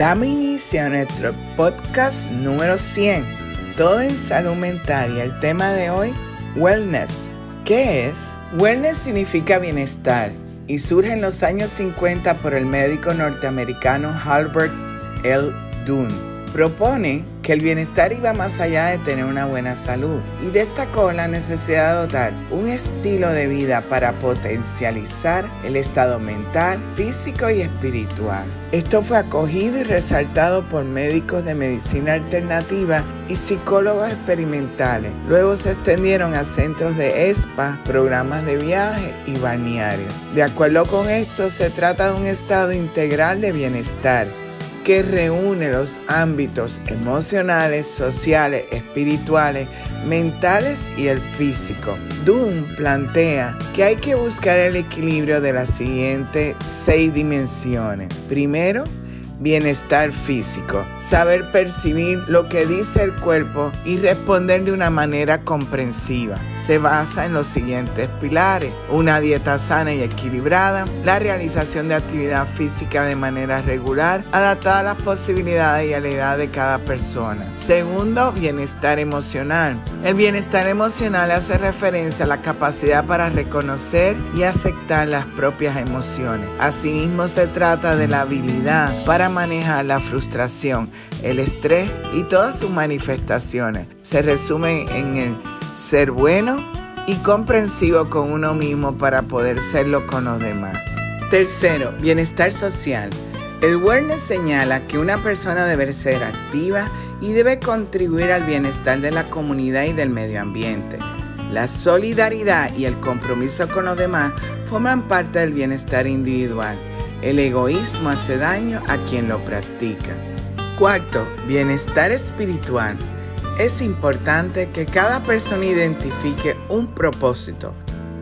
Damos inicio a nuestro podcast número 100, todo en salud mental y el tema de hoy, wellness. ¿Qué es? Wellness significa bienestar y surge en los años 50 por el médico norteamericano Albert L. Dunn Propone que el bienestar iba más allá de tener una buena salud y destacó la necesidad de dotar un estilo de vida para potencializar el estado mental, físico y espiritual. Esto fue acogido y resaltado por médicos de medicina alternativa y psicólogos experimentales. Luego se extendieron a centros de ESPA, programas de viaje y balnearios. De acuerdo con esto, se trata de un estado integral de bienestar que reúne los ámbitos emocionales, sociales, espirituales, mentales y el físico. Dunn plantea que hay que buscar el equilibrio de las siguientes seis dimensiones. Primero, bienestar físico, saber percibir lo que dice el cuerpo y responder de una manera comprensiva. Se basa en los siguientes pilares, una dieta sana y equilibrada, la realización de actividad física de manera regular, adaptada a las posibilidades y a la edad de cada persona. Segundo, bienestar emocional. El bienestar emocional hace referencia a la capacidad para reconocer y aceptar las propias emociones. Asimismo, se trata de la habilidad para maneja la frustración, el estrés y todas sus manifestaciones. Se resumen en el ser bueno y comprensivo con uno mismo para poder serlo con los demás. Tercero, bienestar social. El wellness señala que una persona debe ser activa y debe contribuir al bienestar de la comunidad y del medio ambiente. La solidaridad y el compromiso con los demás forman parte del bienestar individual. El egoísmo hace daño a quien lo practica. Cuarto, bienestar espiritual. Es importante que cada persona identifique un propósito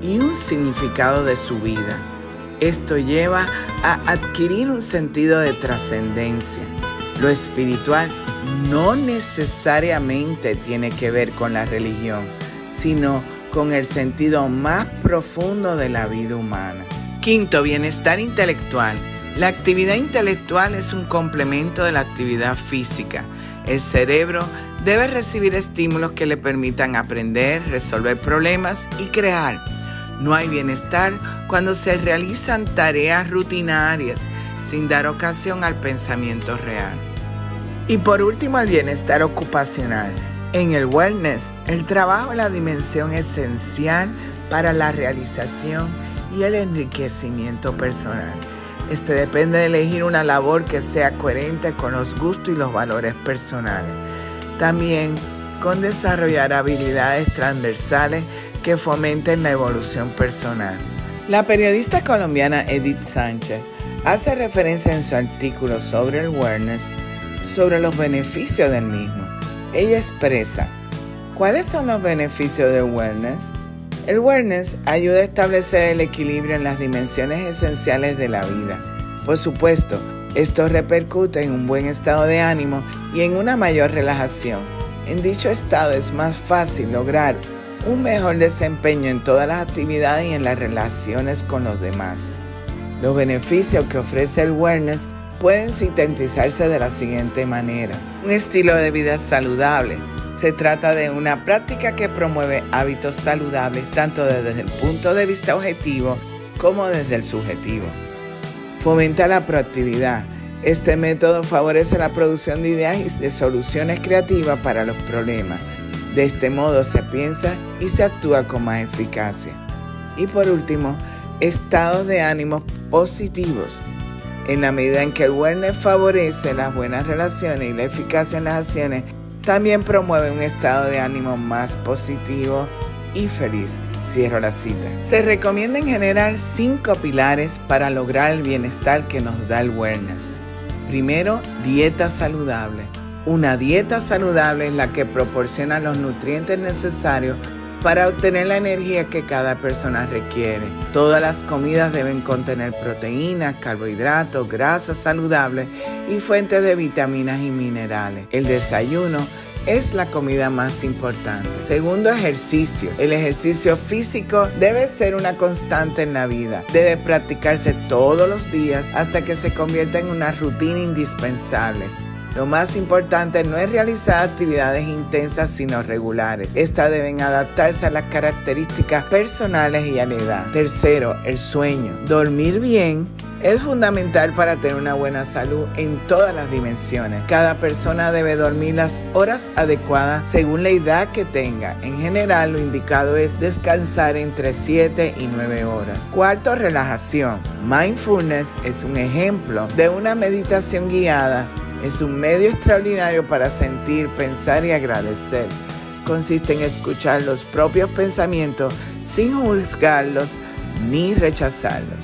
y un significado de su vida. Esto lleva a adquirir un sentido de trascendencia. Lo espiritual no necesariamente tiene que ver con la religión, sino con el sentido más profundo de la vida humana. Quinto, bienestar intelectual. La actividad intelectual es un complemento de la actividad física. El cerebro debe recibir estímulos que le permitan aprender, resolver problemas y crear. No hay bienestar cuando se realizan tareas rutinarias sin dar ocasión al pensamiento real. Y por último, el bienestar ocupacional. En el wellness, el trabajo es la dimensión esencial para la realización y el enriquecimiento personal. Este depende de elegir una labor que sea coherente con los gustos y los valores personales. También con desarrollar habilidades transversales que fomenten la evolución personal. La periodista colombiana Edith Sánchez hace referencia en su artículo sobre el wellness sobre los beneficios del mismo. Ella expresa, ¿cuáles son los beneficios del wellness? El wellness ayuda a establecer el equilibrio en las dimensiones esenciales de la vida. Por supuesto, esto repercute en un buen estado de ánimo y en una mayor relajación. En dicho estado es más fácil lograr un mejor desempeño en todas las actividades y en las relaciones con los demás. Los beneficios que ofrece el wellness pueden sintetizarse de la siguiente manera. Un estilo de vida saludable, se trata de una práctica que promueve hábitos saludables tanto desde el punto de vista objetivo como desde el subjetivo. Fomenta la proactividad. Este método favorece la producción de ideas y de soluciones creativas para los problemas. De este modo se piensa y se actúa con más eficacia. Y por último, estados de ánimo positivos. En la medida en que el wellness favorece las buenas relaciones y la eficacia en las acciones, también promueve un estado de ánimo más positivo y feliz. Cierro la cita. Se recomienda en general cinco pilares para lograr el bienestar que nos da el wellness. Primero, dieta saludable. Una dieta saludable es la que proporciona los nutrientes necesarios para obtener la energía que cada persona requiere. Todas las comidas deben contener proteínas, carbohidratos, grasas saludables y fuentes de vitaminas y minerales. El desayuno es la comida más importante. Segundo, ejercicio. El ejercicio físico debe ser una constante en la vida. Debe practicarse todos los días hasta que se convierta en una rutina indispensable. Lo más importante no es realizar actividades intensas sino regulares. Estas deben adaptarse a las características personales y a la edad. Tercero, el sueño. Dormir bien es fundamental para tener una buena salud en todas las dimensiones. Cada persona debe dormir las horas adecuadas según la edad que tenga. En general, lo indicado es descansar entre 7 y 9 horas. Cuarto, relajación. Mindfulness es un ejemplo de una meditación guiada es un medio extraordinario para sentir, pensar y agradecer. Consiste en escuchar los propios pensamientos sin juzgarlos ni rechazarlos.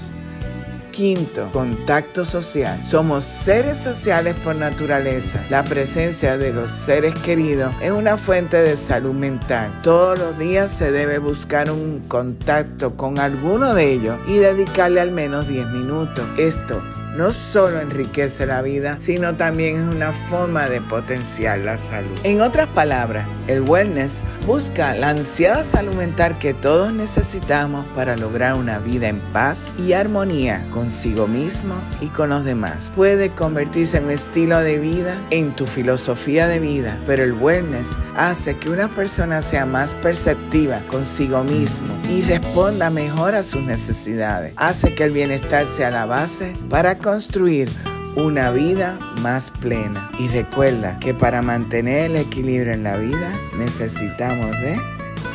Quinto, contacto social. Somos seres sociales por naturaleza. La presencia de los seres queridos es una fuente de salud mental. Todos los días se debe buscar un contacto con alguno de ellos y dedicarle al menos 10 minutos. Esto no solo enriquece la vida, sino también es una forma de potenciar la salud. En otras palabras, el wellness busca la ansiada salud mental que todos necesitamos para lograr una vida en paz y armonía consigo mismo y con los demás. Puede convertirse en un estilo de vida, en tu filosofía de vida, pero el wellness hace que una persona sea más perceptiva consigo mismo y responda mejor a sus necesidades. Hace que el bienestar sea la base para construir una vida más plena. Y recuerda que para mantener el equilibrio en la vida necesitamos de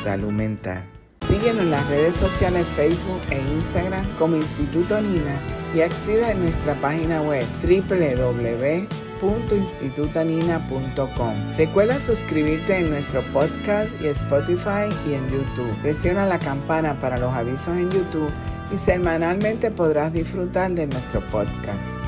salud mental. Síguenos en las redes sociales Facebook e Instagram como Instituto Nina y acceda a nuestra página web www.institutonina.com. Recuerda suscribirte en nuestro podcast y Spotify y en YouTube. Presiona la campana para los avisos en YouTube y semanalmente podrás disfrutar de nuestro podcast.